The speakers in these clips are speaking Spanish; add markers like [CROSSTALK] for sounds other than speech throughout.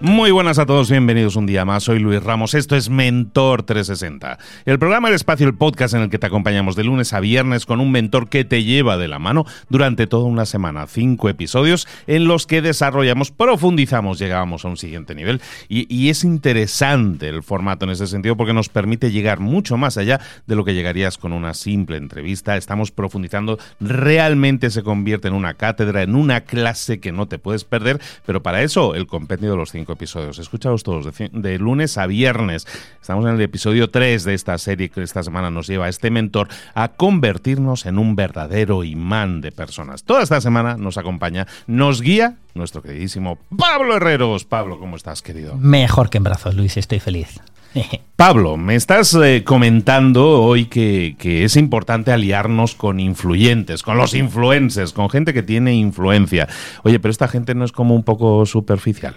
Muy buenas a todos, bienvenidos un día más. Soy Luis Ramos, esto es Mentor 360, el programa El Espacio, el podcast en el que te acompañamos de lunes a viernes con un mentor que te lleva de la mano durante toda una semana. Cinco episodios en los que desarrollamos, profundizamos, llegamos a un siguiente nivel. Y, y es interesante el formato en ese sentido porque nos permite llegar mucho más allá de lo que llegarías con una simple entrevista. Estamos profundizando, realmente se convierte en una cátedra, en una clase que no te puedes perder, pero para eso el compendio de los cinco episodios. Escuchaos todos de, lunes a viernes. Estamos en el episodio 3 de esta serie que esta semana nos lleva a este mentor a convertirnos en un verdadero imán de personas. Toda esta semana nos acompaña, nos guía nuestro queridísimo Pablo Herreros. Pablo, ¿cómo estás, querido? Mejor que en brazos, Luis, estoy feliz. [LAUGHS] Pablo, me estás eh, comentando hoy que, es importante aliarnos con influyentes, con los influencers, con gente que tiene influencia. Oye, pero esta gente no es como un poco superficial.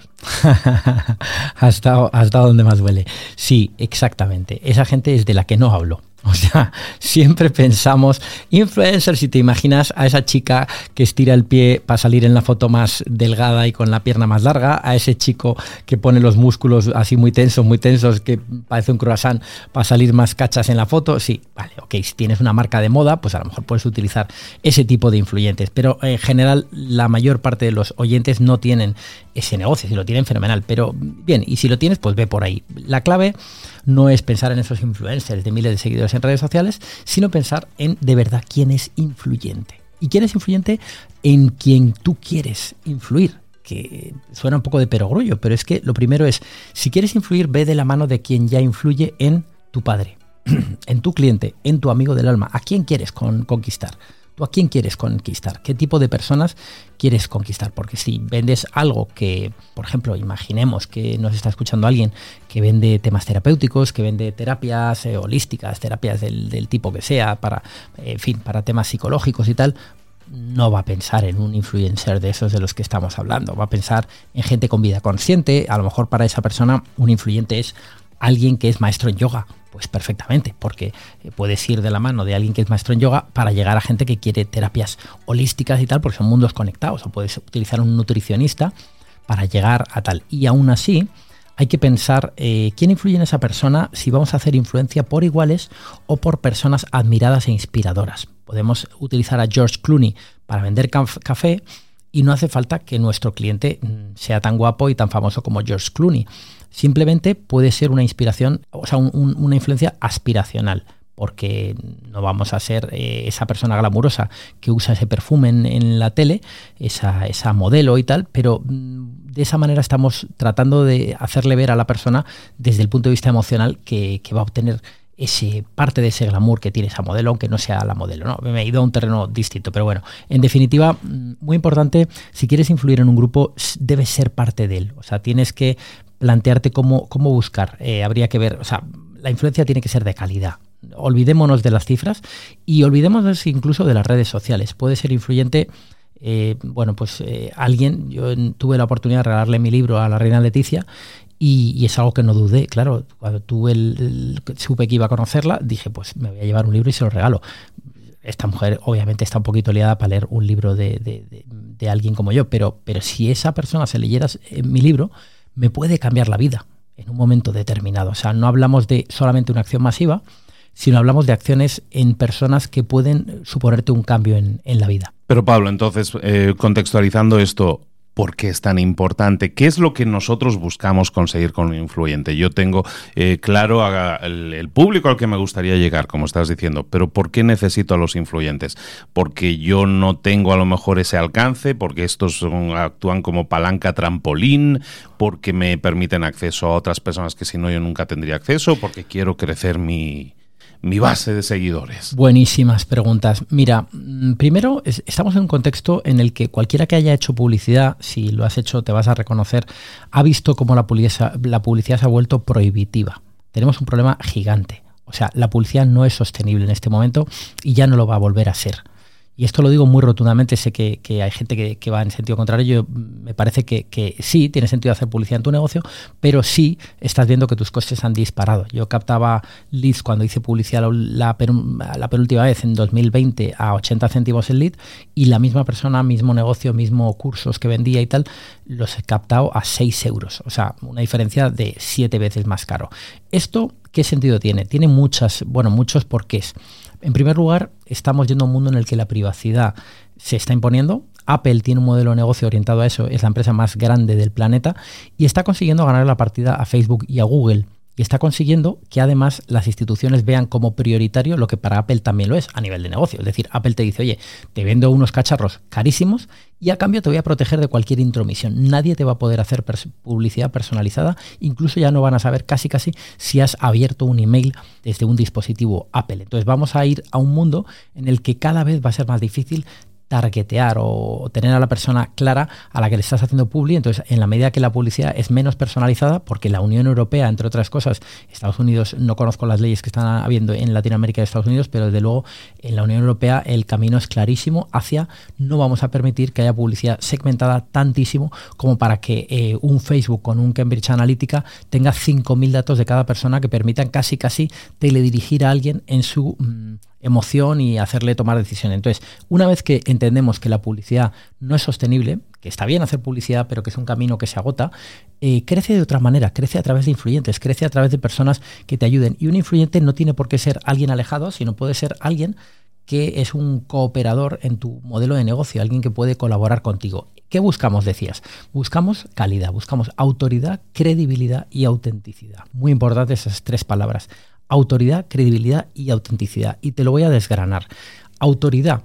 [LAUGHS] hasta, hasta donde más duele. Sí, exactamente. Esa gente es de la que no hablo. [LAUGHS] O sea, siempre pensamos, influencer, si te imaginas a esa chica que estira el pie para salir en la foto más delgada y con la pierna más larga, a ese chico que pone los músculos así muy tensos, muy tensos, que parece un croissant para salir más cachas en la foto, sí, vale, ok, si tienes una marca de moda, pues a lo mejor puedes utilizar ese tipo de influyentes, pero en general la mayor parte de los oyentes no tienen ese negocio, si lo tienen fenomenal, pero bien, y si lo tienes, pues ve por ahí. La clave no es pensar en esos influencers de miles de seguidores en redes sociales, sino pensar en de verdad quién es influyente. ¿Y quién es influyente? En quien tú quieres influir que suena un poco de perogrullo, pero es que lo primero es, si quieres influir, ve de la mano de quien ya influye en tu padre, [CLEARS THROAT] en tu cliente, en tu amigo del alma. ¿A quién quieres conquistar? ¿Tú a quién quieres conquistar? ¿Qué tipo de personas quieres conquistar? Porque si vendes algo que, por ejemplo, imaginemos que nos está escuchando alguien que vende temas terapéuticos, que vende terapias eh, holísticas, terapias del, tipo que sea, para, en fin, para temas psicológicos y tal, no va a pensar en un influencer de esos de los que estamos hablando, va a pensar en gente con vida consciente, a lo mejor para esa persona un influyente es alguien que es maestro en yoga pues perfectamente, porque eh, puedes ir de la mano de alguien que es maestro en yoga para llegar a gente que quiere terapias holísticas y tal, porque son mundos conectados, o puedes utilizar un nutricionista para llegar a tal. Y aún así, hay que pensar eh, quién influye en esa persona, si vamos a hacer influencia por iguales o por personas admiradas e inspiradoras. Podemos utilizar a George Clooney para vender café y no hace falta que nuestro cliente mm, sea tan guapo y tan famoso como George Clooney. Simplemente puede ser una inspiración, o sea, una influencia aspiracional porque no vamos a ser eh, esa persona glamurosa que usa ese perfume en, la tele, esa, modelo y tal, pero mm, de esa manera estamos tratando de hacerle ver a la persona desde el punto de vista emocional que, que va a obtener ese parte de ese glamour que tiene esa modelo, aunque no sea la modelo. ¿no? Me he ido a un terreno distinto, pero bueno, en definitiva, mm, muy importante, si quieres influir en un grupo, debes ser parte de él. O sea, tienes que plantearte cómo, cómo buscar. Eh, habría que ver, o sea, la influencia tiene que ser de calidad. Olvidémonos de las cifras y olvidémonos incluso de las redes sociales. Puede ser influyente eh, bueno, pues eh, alguien, yo tuve la oportunidad de regalarle mi libro a la reina Leticia y, es algo que no dudé, claro, cuando tuve el, supe que iba a conocerla, dije, pues me voy a llevar un libro y se lo regalo. Esta mujer obviamente está un poquito liada para leer un libro de, de, alguien como yo, pero, pero si esa persona se leyera mi libro, me puede cambiar la vida en un momento determinado. O sea, no hablamos de solamente una acción masiva, sino hablamos de acciones en personas que pueden suponerte un cambio en, en la vida. Pero Pablo, entonces, eh, contextualizando esto, ¿Por qué es tan importante? ¿Qué es lo que nosotros buscamos conseguir con un influyente? Yo tengo eh, claro el, público al que me gustaría llegar, como estás diciendo, pero ¿por qué necesito a los influyentes? Porque yo no tengo a lo mejor ese alcance, porque estos actúan como palanca trampolín, porque me permiten acceso a otras personas que si no yo nunca tendría acceso, porque quiero crecer mi, mi base de seguidores? Buenísimas preguntas. Mira, mm, primero estamos en un contexto en el que cualquiera que haya hecho publicidad, si lo has hecho te vas a reconocer, ha visto cómo la publicidad, la publicidad se ha vuelto prohibitiva. Tenemos un problema gigante. O sea, la publicidad no es sostenible en este momento y ya no lo va a volver a ser y esto lo digo muy rotundamente, sé que, hay gente que, va en sentido contrario, yo me parece que, sí, tiene sentido hacer publicidad en tu negocio, pero sí estás viendo que tus costes han disparado. Yo captaba leads cuando hice publicidad la, la penúltima vez en 2020 a 80 céntimos el lead y la misma persona, mismo negocio, mismo cursos que vendía y tal, los he captado a 6 euros. O sea, una diferencia de 7 veces más caro. ¿Esto qué sentido tiene? Tiene muchas, bueno, muchos porqués. En primer lugar, estamos yendo a un mundo en el que la privacidad se está imponiendo. Apple tiene un modelo de negocio orientado a eso, es la empresa más grande del planeta y está consiguiendo ganar la partida a Facebook y a Google y está consiguiendo que además las instituciones vean como prioritario lo que para Apple también lo es a nivel de negocio. Es decir, Apple te dice, oye, te vendo unos cacharros carísimos y a cambio te voy a proteger de cualquier intromisión. Nadie te va a poder hacer publicidad personalizada, incluso ya no van a saber casi casi si has abierto un email desde un dispositivo Apple. Entonces vamos a ir a un mundo en el que cada vez va a ser más difícil targetear o tener a la persona clara a la que le estás haciendo publi. Entonces, en la medida que la publicidad es menos personalizada, porque la Unión Europea, entre otras cosas, Estados Unidos, no conozco las leyes que están habiendo en Latinoamérica y Estados Unidos, pero desde luego en la Unión Europea el camino es clarísimo hacia no vamos a permitir que haya publicidad segmentada tantísimo como para que eh, un Facebook con un Cambridge Analytica tenga 5.000 datos de cada persona que permitan casi casi teledirigir a alguien en su... Mm, emoción y hacerle tomar decisiones. Entonces, una vez que entendemos que la publicidad no es sostenible, que está bien hacer publicidad, pero que es un camino que se agota, eh, crece de otra manera, crece a través de influyentes, crece a través de personas que te ayuden. Y un influyente no tiene por qué ser alguien alejado, sino puede ser alguien que es un cooperador en tu modelo de negocio, alguien que puede colaborar contigo. ¿Qué buscamos, decías? Buscamos calidad, buscamos autoridad, credibilidad y autenticidad. Muy importantes esas tres palabras autoridad, credibilidad y autenticidad. Y te lo voy a desgranar. Autoridad.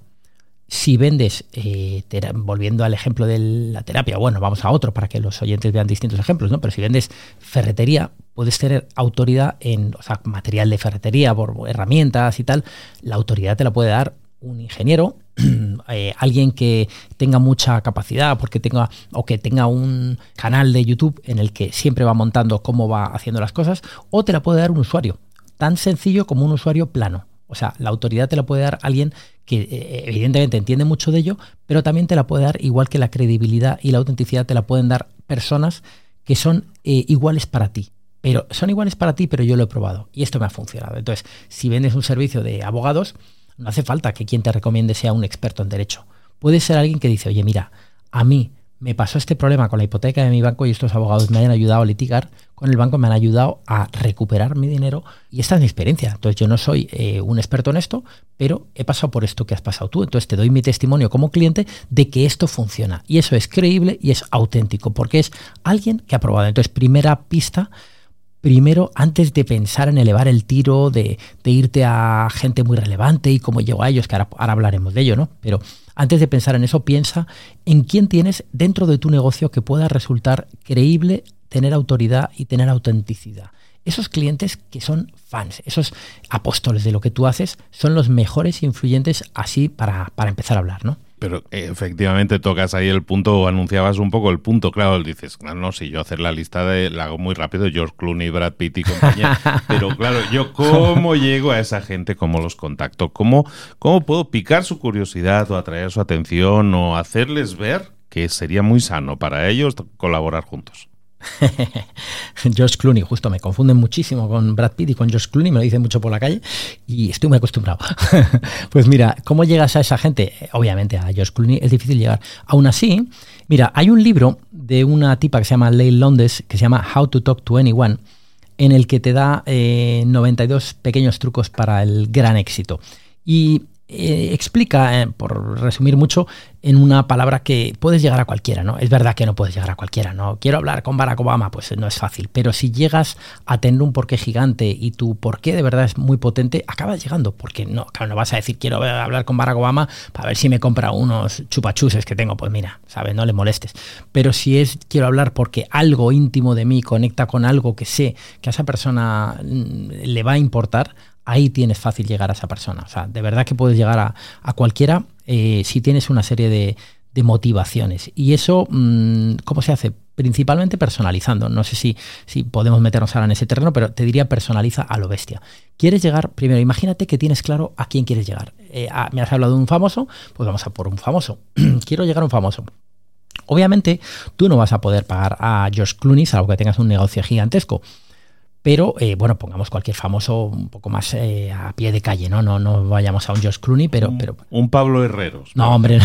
Si vendes, eh, volviendo al ejemplo de la terapia, bueno, vamos a otro para que los oyentes vean distintos ejemplos, ¿no? Pero si vendes ferretería, puedes tener autoridad en o sea, material de ferretería, herramientas y tal. La autoridad te la puede dar un ingeniero, [CLEARS THROAT] eh, alguien que tenga mucha capacidad, porque tenga, o que tenga un canal de YouTube en el que siempre va montando cómo va haciendo las cosas, o te la puede dar un usuario tan sencillo como un usuario plano. O sea, la autoridad te la puede dar alguien que eh, evidentemente entiende mucho de ello, pero también te la puede dar igual que la credibilidad y la autenticidad te la pueden dar personas que son eh, iguales para ti. Pero son iguales para ti, pero yo lo he probado y esto me ha funcionado. Entonces, si vendes un servicio de abogados, no hace falta que quien te recomiende sea un experto en derecho. Puede ser alguien que dice, oye, mira, a mí me pasó este problema con la hipoteca de mi banco y estos abogados me han ayudado a litigar con el banco, me han ayudado a recuperar mi dinero y esta es mi experiencia. Entonces yo no soy eh, un experto en esto, pero he pasado por esto que has pasado tú. Entonces te doy mi testimonio como cliente de que esto funciona y eso es creíble y es auténtico porque es alguien que ha probado. Entonces primera pista primero, antes de pensar en elevar el tiro, de, irte a gente muy relevante y cómo llego a ellos, que ahora, hablaremos de ello, ¿no? Pero antes de pensar en eso, piensa en quién tienes dentro de tu negocio que pueda resultar creíble, tener autoridad y tener autenticidad. Esos clientes que son fans, esos apóstoles de lo que tú haces, son los mejores influyentes así para empezar a hablar, ¿no? Pero eh, efectivamente tocas ahí el punto, o anunciabas un poco el punto, claro, dices, claro, no, si yo hacer la lista de, la hago muy rápido, George Clooney, Brad Pitt y compañía, [LAUGHS] pero claro, yo cómo llego a esa gente, cómo los contacto, cómo, cómo puedo picar su curiosidad o atraer su atención o hacerles ver que sería muy sano para ellos colaborar juntos. [LAUGHS] George Clooney, justo me confunden muchísimo con Brad Pitt y con George Clooney, me lo dicen mucho por la calle y estoy muy acostumbrado. [LAUGHS] pues mira, ¿cómo llegas a esa gente? Obviamente a George Clooney es difícil llegar. Aún así, mira, hay un libro de una tipa que se llama Leigh Londes que se llama How to Talk to Anyone en el que te da 92 eh, pequeños trucos para el gran éxito. Y eh, explica, eh, por resumir mucho, en una palabra que puedes llegar a cualquiera, ¿no? Es verdad que no puedes llegar a cualquiera, ¿no? Quiero hablar con Barack Obama, pues no es fácil, pero si llegas a tener un porqué gigante y tu porqué de verdad es muy potente, acabas llegando, porque no, claro, no vas a decir quiero hablar con Barack Obama para ver si me compra unos chupachuses que tengo, pues mira, ¿sabes? No le molestes. Pero si es quiero hablar porque algo íntimo de mí conecta con algo que sé que a esa persona mm, le va a importar, ahí tienes fácil llegar a esa persona. O sea, de verdad que puedes llegar a, cualquiera eh, si tienes una serie de, motivaciones. Y eso, mm, ¿cómo se hace? Principalmente personalizando. No sé si, si podemos meternos ahora en ese terreno, pero te diría personaliza a lo bestia. ¿Quieres llegar? Primero, imagínate que tienes claro a quién quieres llegar. Eh, me has hablado de un famoso, pues vamos a por un famoso. [CLEARS THROAT] Quiero llegar a un famoso. Obviamente, tú no vas a poder pagar a George Clooney, salvo que tengas un negocio gigantesco pero eh, bueno, pongamos cualquier famoso un poco más eh, a pie de calle, ¿no? No, no vayamos a un Josh Clooney, pero... Un, pero, un Pablo Herreros. No, hombre,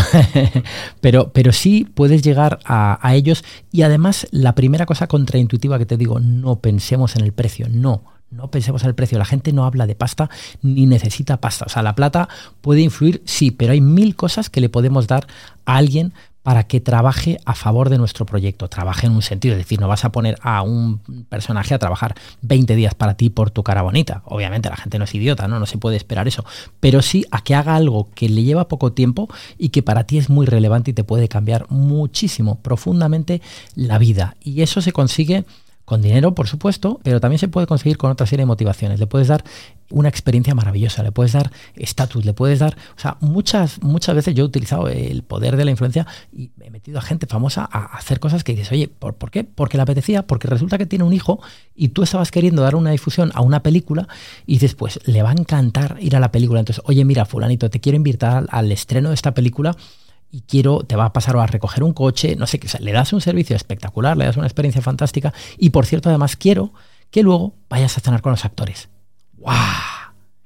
[LAUGHS] pero, pero sí puedes llegar a, a, ellos y además la primera cosa contraintuitiva que te digo, no pensemos en el precio, no. No pensemos en el precio. La gente no habla de pasta ni necesita pasta. O sea, la plata puede influir, sí, pero hay mil cosas que le podemos dar a alguien para que trabaje a favor de nuestro proyecto. Trabaje en un sentido, es decir, no vas a poner a un personaje a trabajar 20 días para ti por tu cara bonita. Obviamente la gente no es idiota, ¿no? No se puede esperar eso. Pero sí a que haga algo que le lleva poco tiempo y que para ti es muy relevante y te puede cambiar muchísimo, profundamente la vida. Y eso se consigue con dinero, por supuesto, pero también se puede conseguir con otra serie de motivaciones. Le puedes dar una experiencia maravillosa, le puedes dar estatus, le puedes dar, o sea, muchas, muchas veces yo he utilizado el poder de la influencia y he metido a gente famosa a hacer cosas que dices, oye, ¿por, ¿por qué? Porque le apetecía, porque resulta que tiene un hijo y tú estabas queriendo dar una difusión a una película y dices, pues le va a encantar ir a la película. Entonces, oye, mira, fulanito, te quiero invitar al estreno de esta película y quiero, te va a pasar a recoger un coche, no sé qué, le das un servicio espectacular, le das una experiencia fantástica y por cierto además quiero que luego vayas a cenar con los actores. ¡Guau!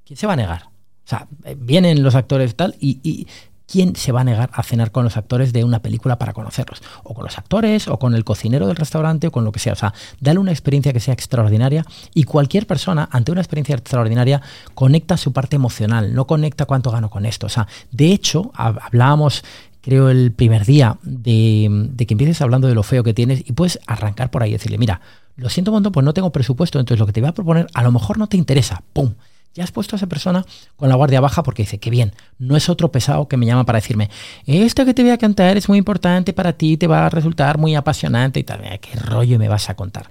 ¿Quién se va a negar? O sea, eh, vienen los actores tal y, y ¿quién se va a negar a cenar con los actores de una película para conocerlos? O con los actores, o con el cocinero del restaurante, o con lo que sea. O sea, dale una experiencia que sea extraordinaria y cualquier persona ante una experiencia extraordinaria conecta su parte emocional, no conecta cuánto gano con esto. O sea, de hecho, hablábamos creo, el primer día de, que empieces hablando de lo feo que tienes y puedes arrancar por ahí y decirle, mira, lo siento un montón, pues no tengo presupuesto, entonces lo que te voy a proponer a lo mejor no te interesa, ¡pum! Ya has puesto a esa persona con la guardia baja porque dice, qué bien, no es otro pesado que me llama para decirme, esto que te voy a cantar es muy importante para ti, te va a resultar muy apasionante y tal, qué rollo me vas a contar.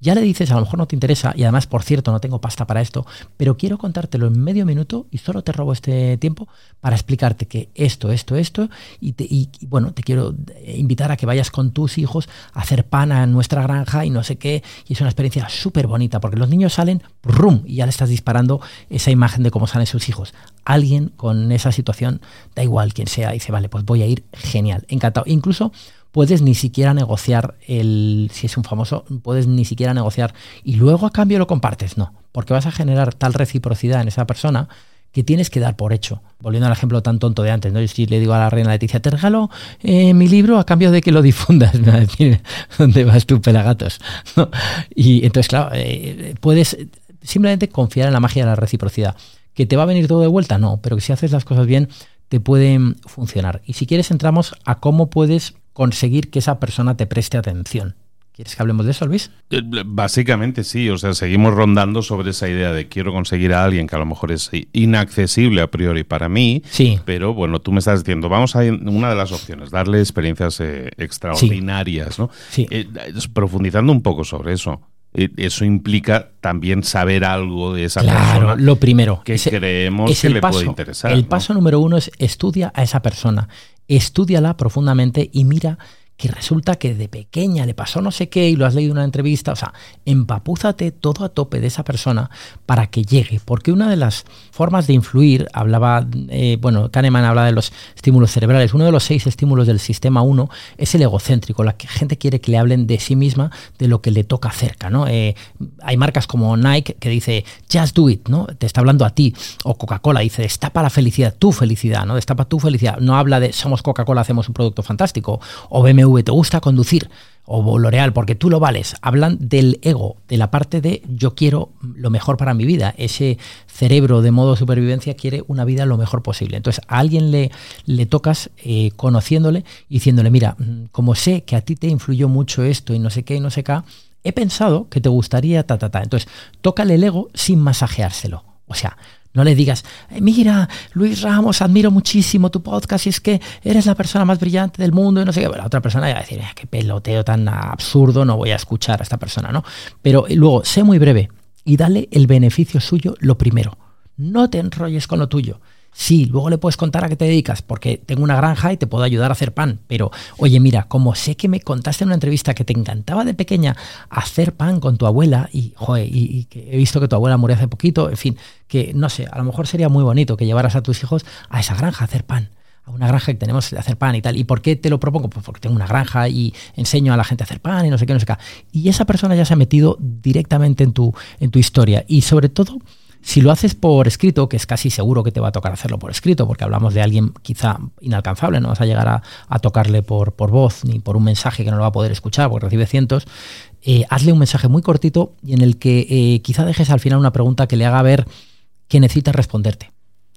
Ya le dices, a lo mejor no te interesa, y además, por cierto, no tengo pasta para esto, pero quiero contártelo en medio minuto y solo te robo este tiempo para explicarte que esto, esto, esto, y, bueno, te quiero invitar a que vayas con tus hijos a hacer pan a nuestra granja y no sé qué, y es una experiencia súper bonita, porque los niños salen, ¡rum! y ya le estás disparando esa imagen de cómo salen sus hijos. Alguien con esa situación, da igual quien sea, dice, vale, pues voy a ir genial, encantado. Incluso puedes ni siquiera negociar el, si es un famoso, puedes ni siquiera negociar y luego a cambio lo compartes, no, porque vas a generar tal reciprocidad en esa persona que tienes que dar por hecho. Volviendo al ejemplo tan tonto de antes, ¿no? Si le digo a la reina Leticia, te regalo eh, mi libro a cambio de que lo difundas, me va a decir, ¿dónde vas tú, pelagatos? [LAUGHS] Y entonces, claro, eh, puedes simplemente confiar en la magia de la reciprocidad. ¿Que te va a venir todo de vuelta? No, pero que si haces las cosas bien, te pueden funcionar. Y si quieres, entramos a cómo puedes conseguir que esa persona te preste atención. ¿Quieres que hablemos de eso, Luis? Eh, básicamente sí, o sea, seguimos rondando sobre esa idea de quiero conseguir a alguien que a lo mejor es inaccesible a priori para mí, sí. pero bueno, tú me estás diciendo, vamos a una de las opciones, darle experiencias eh, extraordinarias, ¿no? Sí. Eh, profundizando un poco sobre eso. Eso implica también saber algo de esa claro, persona. lo primero. Que creemos que le puede interesar. El paso número uno es estudia a esa persona. Estudiala profundamente y mira que resulta que de pequeña le pasó no sé qué y lo has leído en una entrevista. O sea, empapúzate todo a tope de esa persona para que llegue. Porque una de las formas de influir, hablaba, eh, bueno, Kahneman habla de los estímulos cerebrales. Uno de los seis estímulos del sistema 1 es el egocéntrico. La gente quiere que le hablen de sí misma, de lo que le toca cerca. ¿no? Eh, hay marcas como Nike que dice, just do it, ¿no? Te está hablando a ti. O Coca-Cola dice, destapa la felicidad, tu felicidad, ¿no? Destapa tu felicidad. No habla de somos Coca-Cola, hacemos un producto fantástico. O BMW te gusta conducir, o L'Oreal, porque tú lo vales, hablan del ego, de la parte de yo quiero lo mejor para mi vida. Ese cerebro de modo supervivencia quiere una vida lo mejor posible. Entonces a alguien le, le tocas eh, conociéndole y diciéndole, mira, mm, como sé que a ti te influyó mucho esto y no sé qué y no sé qué, he pensado que te gustaría ta, ta, ta. Entonces, tócale el ego sin masajeárselo. O sea, no le digas, mira, Luis Ramos, admiro muchísimo tu podcast y es que eres la persona más brillante del mundo y no sé qué. la otra persona va a decir, eh, qué peloteo tan absurdo, no voy a escuchar a esta persona, ¿no? Pero eh, luego, sé muy breve y dale el beneficio suyo lo primero. No te enrolles con lo tuyo. Sí, luego le puedes contar a qué te dedicas, porque tengo una granja y te puedo ayudar a hacer pan. Pero, oye, mira, como sé que me contaste en una entrevista que te encantaba de pequeña hacer pan con tu abuela, y, joder, y, que he visto que tu abuela murió hace poquito, en fin, que no sé, a lo mejor sería muy bonito que llevaras a tus hijos a esa granja a hacer pan a una granja que tenemos de hacer pan y tal. ¿Y por qué te lo propongo? Pues porque tengo una granja y enseño a la gente a hacer pan y no sé qué, no sé qué. Y esa persona ya se ha metido directamente en tu, en tu historia. Y sobre todo, si lo haces por escrito, que es casi seguro que te va a tocar hacerlo por escrito, porque hablamos de alguien quizá inalcanzable, no vas a llegar a, tocarle por, por, voz ni por un mensaje que no lo va a poder escuchar porque recibe cientos, eh, hazle un mensaje muy cortito y en el que eh, quizá dejes al final una pregunta que le haga ver que necesita responderte.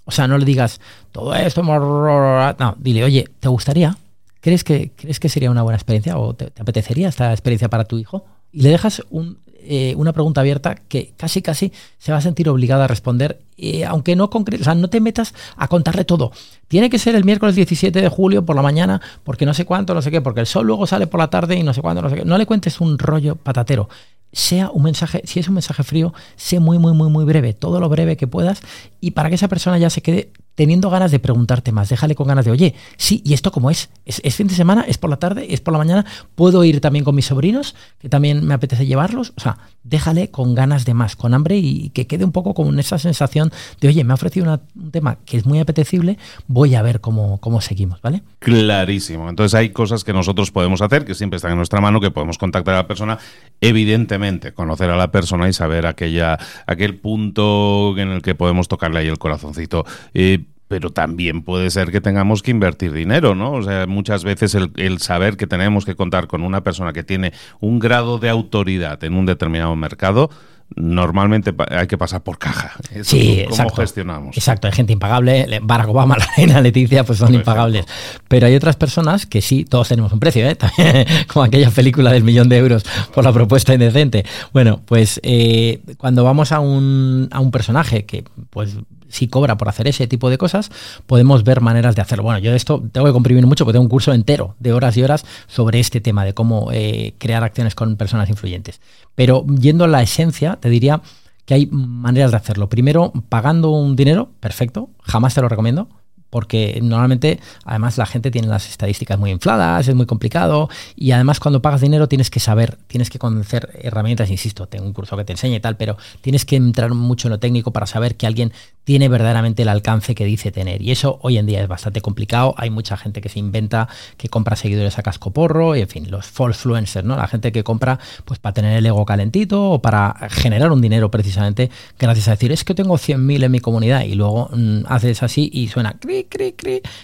O sea, no le digas todo esto, no, dile, oye, ¿te gustaría? ¿Crees que, ¿Crees que sería una buena experiencia o te apetecería esta experiencia para tu hijo? Y le dejas un, eh, una pregunta abierta que casi casi se va a sentir obligada a responder, eh, aunque no concreto, o sea, no te metas a contarle todo. Tiene que ser el miércoles 17 de julio por la mañana, porque no sé cuánto, no sé qué, porque el sol luego sale por la tarde y no sé cuánto, no sé qué. No le cuentes un rollo patatero sea un mensaje, si es un mensaje frío, sé muy, muy, muy, muy breve, todo lo breve que puedas, y para que esa persona ya se quede teniendo ganas de preguntarte más, déjale con ganas de, oye, sí, ¿y esto cómo es? es? fin de semana? ¿Es por la tarde? ¿Es por la mañana? ¿Puedo ir también con mis sobrinos? Que también me apetece llevarlos. O sea, déjale con ganas de más, con hambre y que quede un poco con esa sensación de, oye, me ha ofrecido un tema que es muy apetecible, voy a ver cómo, cómo seguimos, ¿vale? Clarísimo. Entonces hay cosas que nosotros podemos hacer, que siempre están en nuestra mano, que podemos contactar a la persona, evidentemente, conocer a la persona y saber aquella, aquel punto en el que podemos tocarle ahí el corazoncito. Eh, pero también puede ser que tengamos que invertir dinero, ¿no? O sea, muchas veces el, saber que tenemos que contar con una persona que tiene un grado de autoridad en un determinado mercado, normalmente hay que pasar por caja. sí, ¿Cómo gestionamos? Exacto, hay gente impagable. Barack Obama, [LAUGHS] la reina Leticia, pues son impagables. Pero hay otras personas que sí, todos tenemos un precio, ¿eh? [LAUGHS] como aquella película del millón de euros por la propuesta indecente. Bueno, pues eh, cuando vamos a un, a un personaje que, pues si cobra por hacer ese tipo de cosas, podemos ver maneras de hacerlo. Bueno, yo de esto tengo que comprimir mucho porque tengo un curso entero de horas y horas sobre este tema de cómo eh, crear acciones con personas influyentes. Pero yendo a la esencia, te diría que hay maneras de hacerlo. Primero, pagando un dinero, perfecto, jamás te lo recomiendo porque normalmente además la gente tiene las estadísticas muy infladas, es muy complicado y además cuando pagas dinero tienes que saber, tienes que conocer herramientas, insisto, tengo un curso que te enseña y tal, pero tienes que entrar mucho en lo técnico para saber que alguien tiene verdaderamente el alcance que dice tener y eso hoy en día es bastante complicado, hay mucha gente que se inventa, que compra seguidores a casco porro y en fin, los false influencers, ¿no? La gente que compra pues para tener el ego calentito o para generar un dinero precisamente gracias a decir, es que tengo 100.000 en mi comunidad y luego mm, haces así y suena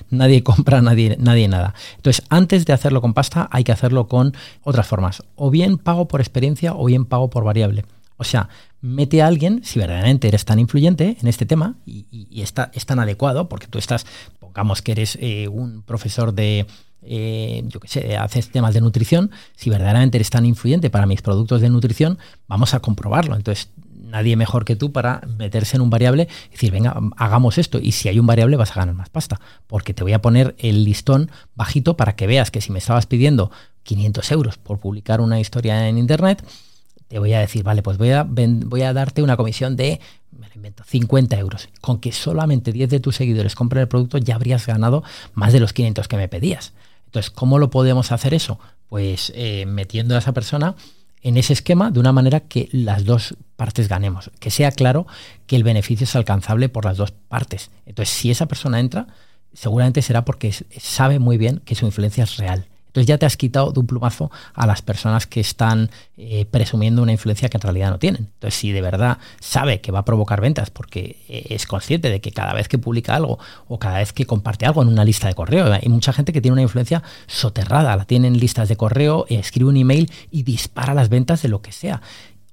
nadie [LAUGHS] compra, nadie, nadie nada. Entonces, antes de hacerlo con pasta, hay que hacerlo con otras formas. O bien pago por experiencia o bien pago por variable. O sea, mete a alguien, si verdaderamente eres tan influyente en este tema y, está, es tan adecuado, porque tú estás, pongamos que eres eh, un profesor de, eh, yo qué sé, haces temas de nutrición, si verdaderamente eres tan influyente para mis productos de nutrición, vamos a comprobarlo. Entonces, nadie mejor que tú para meterse en un variable y decir, venga, hagamos esto. Y si hay un variable vas a ganar más pasta, porque te voy a poner el listón bajito para que veas que si me estabas pidiendo 500 euros por publicar una historia en Internet, te voy a decir, vale, pues voy a, voy a darte una comisión de, me invento, 50 euros. Con que solamente 10 de tus seguidores compren el producto ya habrías ganado más de los 500 que me pedías. Entonces, ¿cómo lo podemos hacer eso? Pues eh, metiendo a esa persona en ese esquema de una manera que las dos partes ganemos, que sea claro que el beneficio es alcanzable por las dos partes. Entonces, si esa persona entra, seguramente será porque sabe muy bien que su influencia es real entonces ya te has quitado de un plumazo a las personas que están eh, presumiendo una influencia que en realidad no tienen. Entonces si de verdad sabe que va a provocar ventas porque eh, es consciente de que cada vez que publica algo o cada vez que comparte algo en una lista de correo, hay mucha gente que tiene una influencia soterrada, la tiene en listas de correo, escribe un email y dispara las ventas de lo que sea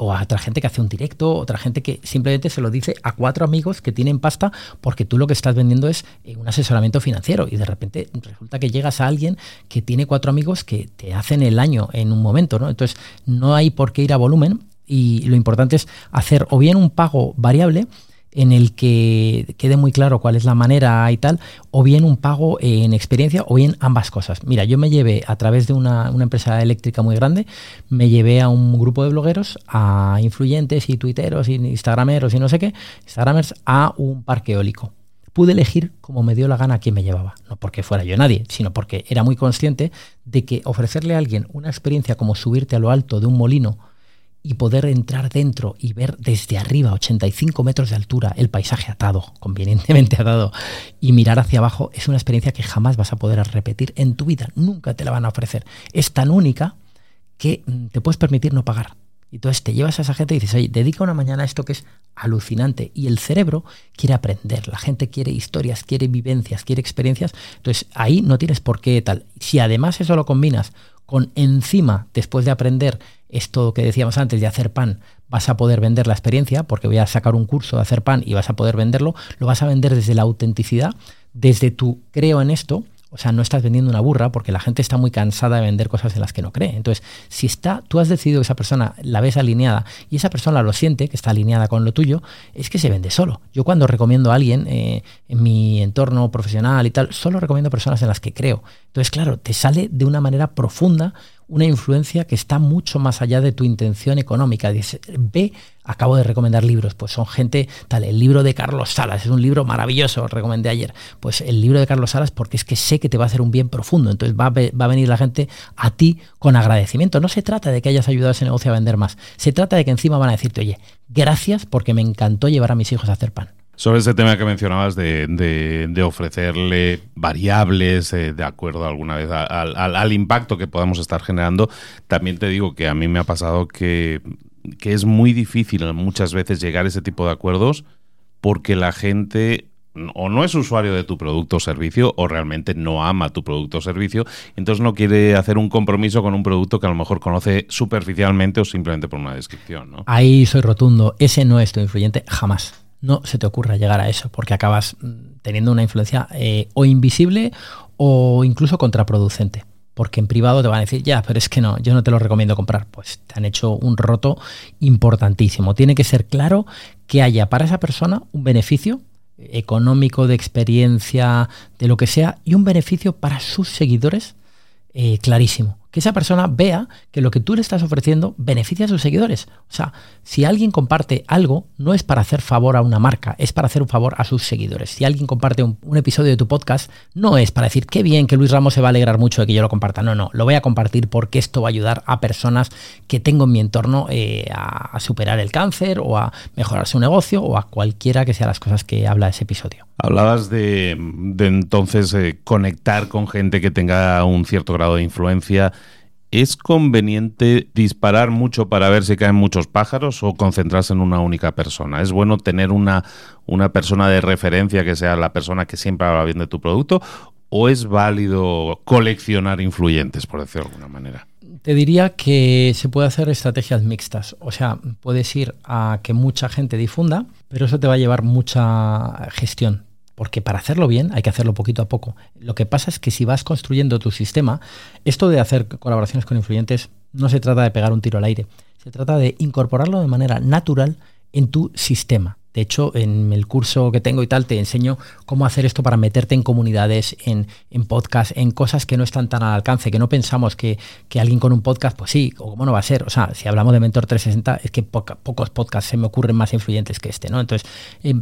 o a otra gente que hace un directo, otra gente que simplemente se lo dice a cuatro amigos que tienen pasta porque tú lo que estás vendiendo es eh, un asesoramiento financiero y de repente resulta que llegas a alguien que tiene cuatro amigos que te hacen el año en un momento, ¿no? Entonces no hay por qué ir a volumen y lo importante es hacer o bien un pago variable, en el que quede muy claro cuál es la manera y tal, o bien un pago en experiencia, o bien ambas cosas. Mira, yo me llevé a través de una, empresa eléctrica muy grande, me llevé a un grupo de blogueros, a influyentes y tuiteros y instagrameros y no sé qué, instagramers, a un parque eólico. Pude elegir como me dio la gana a quién me llevaba, no porque fuera yo nadie, sino porque era muy consciente de que ofrecerle a alguien una experiencia como subirte a lo alto de un molino, y poder entrar dentro y ver desde arriba, 85 metros de altura, el paisaje atado, convenientemente [LAUGHS] atado, y mirar hacia abajo, es una experiencia que jamás vas a poder repetir en tu vida, nunca te la van a ofrecer. Es tan única que mm, te puedes permitir no pagar. Y entonces te llevas a esa gente y dices, oye, dedica una mañana a esto que es alucinante. Y el cerebro quiere aprender, la gente quiere historias, quiere vivencias, quiere experiencias. Entonces ahí no tienes por qué tal. Si además eso lo combinas con encima, después de aprender esto que decíamos antes de hacer pan, vas a poder vender la experiencia, porque voy a sacar un curso de hacer pan y vas a poder venderlo, lo vas a vender desde la autenticidad, desde tu creo en esto, o sea, no estás vendiendo una burra porque la gente está muy cansada de vender cosas en las que no cree. Entonces, si está, tú has decidido que esa persona la ves alineada y esa persona lo siente, que está alineada con lo tuyo, es que se vende solo. Yo cuando recomiendo a alguien eh, en mi entorno profesional y tal, solo recomiendo personas en las que creo. Entonces, claro, te sale de una manera profunda una influencia que está mucho más allá de tu intención económica. Dice, ve, acabo de recomendar libros, pues son gente, tal, el libro de Carlos Salas, es un libro maravilloso, recomendé ayer. Pues el libro de Carlos Salas porque es que sé que te va a hacer un bien profundo, entonces va a, va a venir la gente a ti con agradecimiento. No se trata de que hayas ayudado a ese negocio a vender más, se trata de que encima van a decirte, oye, gracias porque me encantó llevar a mis hijos a hacer pan. Sobre ese tema que mencionabas de, ofrecerle variables eh, de acuerdo alguna vez al, impacto que podamos estar generando, también te digo que a mí me ha pasado que, que es muy difícil muchas veces llegar a ese tipo de acuerdos porque la gente o no es usuario de tu producto o servicio o realmente no ama tu producto o servicio, entonces no quiere hacer un compromiso con un producto que a lo mejor conoce superficialmente o simplemente por una descripción. ¿no? Ahí soy rotundo, ese no es tu influyente jamás no se te ocurra llegar a eso, porque acabas mm, teniendo una influencia eh, o invisible o incluso contraproducente. Porque en privado te van a decir, ya, pero es que no, yo no te lo recomiendo comprar. Pues te han hecho un roto importantísimo. Tiene que ser claro que haya para esa persona un beneficio económico, de experiencia, de lo que sea, y un beneficio para sus seguidores eh, clarísimo que esa persona vea que lo que tú le estás ofreciendo beneficia a sus seguidores. O sea, si alguien comparte algo, no es para hacer favor a una marca, es para hacer un favor a sus seguidores. Si alguien comparte un, episodio de tu podcast, no es para decir, qué bien que Luis Ramos se va a alegrar mucho de que yo lo comparta. No, no, lo voy a compartir porque esto va a ayudar a personas que tengo en mi entorno eh, a, superar el cáncer o a mejorar su negocio o a cualquiera que sea las cosas que habla ese episodio. Hablabas de, entonces eh, conectar con gente que tenga un cierto grado de influencia ¿Es conveniente disparar mucho para ver si caen muchos pájaros o concentrarse en una única persona? ¿Es bueno tener una, una persona de referencia que sea la persona que siempre habla bien de tu producto? ¿O es válido coleccionar influyentes, por decirlo de alguna manera? Te diría que se puede hacer estrategias mixtas. O sea, puedes ir a que mucha gente difunda, pero eso te va a llevar mucha gestión. Porque para hacerlo bien hay que hacerlo poquito a poco. Lo que pasa es que si vas construyendo tu sistema, esto de hacer colaboraciones con influyentes no se trata de pegar un tiro al aire. Se trata de incorporarlo de manera natural en tu sistema. De hecho, en el curso que tengo y tal, te enseño cómo hacer esto para meterte en comunidades, en, en podcasts, en cosas que no están tan al alcance, que no pensamos que, alguien con un podcast, pues sí, o cómo no va a ser. O sea, si hablamos de Mentor 360, es que pocos podcasts se me ocurren más influyentes que este, ¿no? Entonces, eh,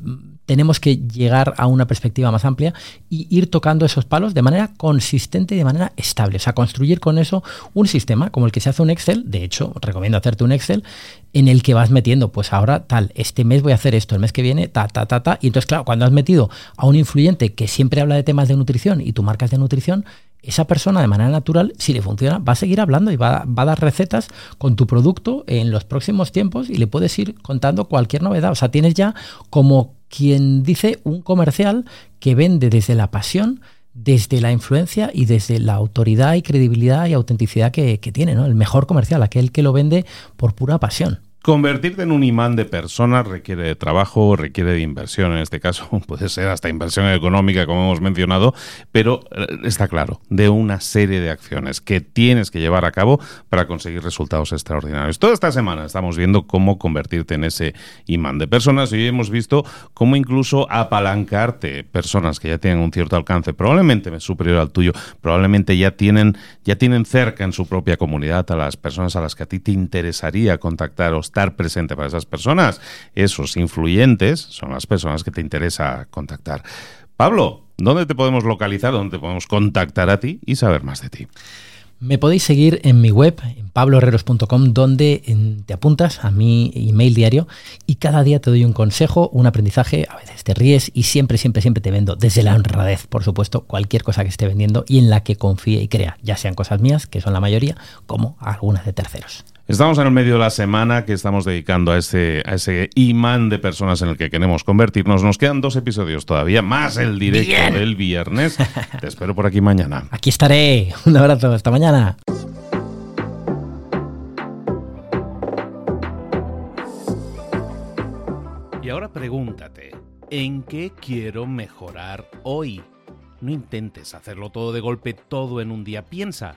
tenemos que llegar a una perspectiva más amplia y ir tocando esos palos de manera consistente y de manera estable. O sea, construir con eso un sistema como el que se hace un Excel. De hecho, recomiendo hacerte un Excel en el que vas metiendo, pues ahora tal, este mes voy a hacer esto, el mes que viene, ta, ta, ta, ta. Y entonces, claro, cuando has metido a un influyente que siempre habla de temas de nutrición y tú marcas de nutrición, esa persona de manera natural, si le funciona, va a seguir hablando y va, va, a dar recetas con tu producto en los próximos tiempos y le puedes ir contando cualquier novedad. O sea, tienes ya como quien dice un comercial que vende desde la pasión desde la influencia y desde la autoridad y credibilidad y autenticidad que, tiene, ¿no? El mejor comercial, aquel que lo vende por pura pasión. Convertirte en un imán de personas requiere de trabajo, requiere de inversión, en este caso [LAUGHS] puede ser hasta inversión económica, como hemos mencionado, pero eh, está claro, de una serie de acciones que tienes que llevar a cabo para conseguir resultados extraordinarios. Toda esta semana estamos viendo cómo convertirte en ese imán de personas y hoy hemos visto cómo incluso apalancarte personas que ya tienen un cierto alcance, probablemente superior al tuyo, probablemente ya tienen, ya tienen cerca en su propia comunidad a las personas a las que a ti te interesaría contactar estar presente para esas personas. Esos influyentes son las personas que te interesa contactar. Pablo, ¿dónde te podemos localizar? ¿Dónde te podemos contactar a ti y saber más de ti? Me podéis seguir en mi web, en pabloherreros.com, donde te apuntas a mi email diario y cada día te doy un consejo, un aprendizaje, a veces te ríes y siempre, siempre, siempre te vendo desde la honradez, por supuesto, cualquier cosa que esté vendiendo y en la que confíe y crea, ya sean cosas mías, que son la mayoría, como algunas de terceros. Estamos en el medio de la semana que estamos dedicando a ese, a ese imán de personas en el que queremos convertirnos. Nos quedan dos episodios todavía, más el directo del viernes. Te espero por aquí mañana. Aquí estaré. Un abrazo. Hasta mañana. Y ahora pregúntate, ¿en qué quiero mejorar hoy? No intentes hacerlo todo de golpe, todo en un día. Piensa.